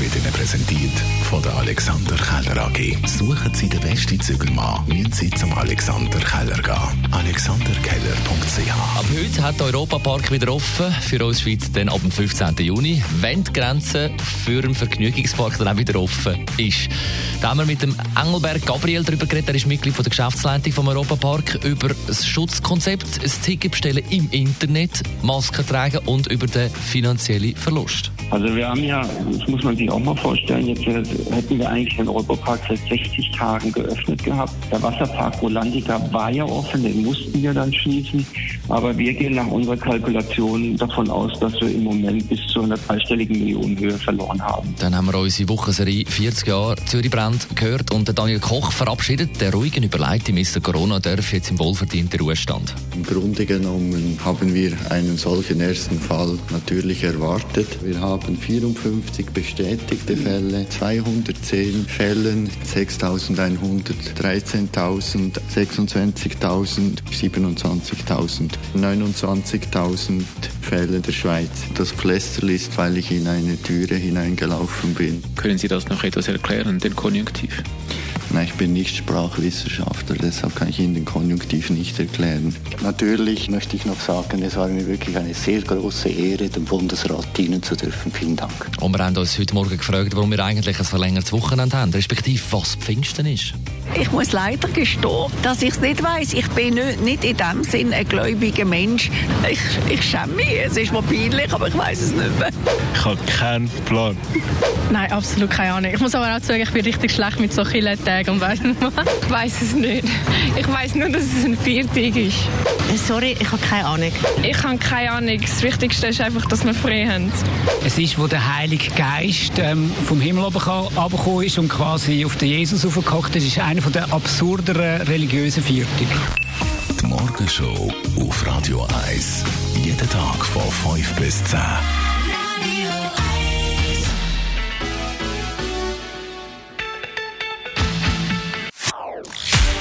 wird Ihnen präsentiert von der Alexander Keller AG. Suchen Sie den besten Zügelmann, müssen Sie zum Alexander Keller gehen. alexanderkeller.ch Ab heute hat der Europapark wieder offen, für uns Schweiz dann ab dem 15. Juni, wenn die Grenze für einen Vergnügungspark dann auch wieder offen ist. Da haben wir mit dem Engelberg Gabriel darüber geredet, er ist Mitglied von der Geschäftsleitung vom Europapark, über das Schutzkonzept, ein Ticket bestellen im Internet, Masken tragen und über den finanziellen Verlust. Also wir haben ja, das muss man sich auch mal vorstellen, jetzt hätten wir eigentlich den Europapark seit 60 Tagen geöffnet gehabt. Der Wasserpark Rolandica war ja offen, den mussten wir dann schließen. Aber wir gehen nach unserer Kalkulation davon aus, dass wir im Moment bis zu einer dreistelligen Millionenhöhe verloren haben. Dann haben wir unsere Wochenserie 40 Jahre Zürich Brand gehört und der Daniel Koch verabschiedet. Der ruhigen überlegte Mr. Corona darf jetzt im wohlverdienten Ruhestand. Im Grunde genommen haben wir einen solchen ersten Fall natürlich erwartet. Wir haben 54 bestätigte Fälle, 210 Fällen, 6.100, 13.000, 26.000, 27.000, 29.000 Fälle der Schweiz. Das Pflaster ist, weil ich in eine Türe hineingelaufen bin. Können Sie das noch etwas erklären, den Konjunktiv? Nein, ich bin nicht Sprachwissenschaftler, deshalb kann ich Ihnen den Konjunktiv nicht erklären. Natürlich möchte ich noch sagen, es war mir wirklich eine sehr große Ehre, dem Bundesrat dienen zu dürfen. Vielen Dank. Und wir haben uns heute Morgen gefragt, warum wir eigentlich ein verlängertes Wochenende haben, respektive was Pfingsten ist. Ich muss leider gestehen, dass ich es nicht weiß. Ich bin nicht, in dem Sinn ein gläubiger Mensch. Ich, ich schäme mich. Es ist mir peinlich, aber ich weiß es nicht mehr. Ich habe keinen Plan. Nein, absolut keine Ahnung. Ich muss aber auch sagen, ich bin richtig schlecht mit so vielen Tagen und weiss nicht. Ich weiß es nicht. Ich weiß nur, dass es ein Viertag ist. Sorry, ich habe keine Ahnung. Ich habe keine Ahnung. Das Wichtigste ist einfach, dass wir frei haben. Es ist, wo der Heilige Geist ähm, vom Himmel runtergekommen ist und quasi auf den Jesus aufgehockt ist, ist einer der absurderen religiösen Viertage. Die Morgenshow auf Radio 1. Jeden Tag von 5 bis 10.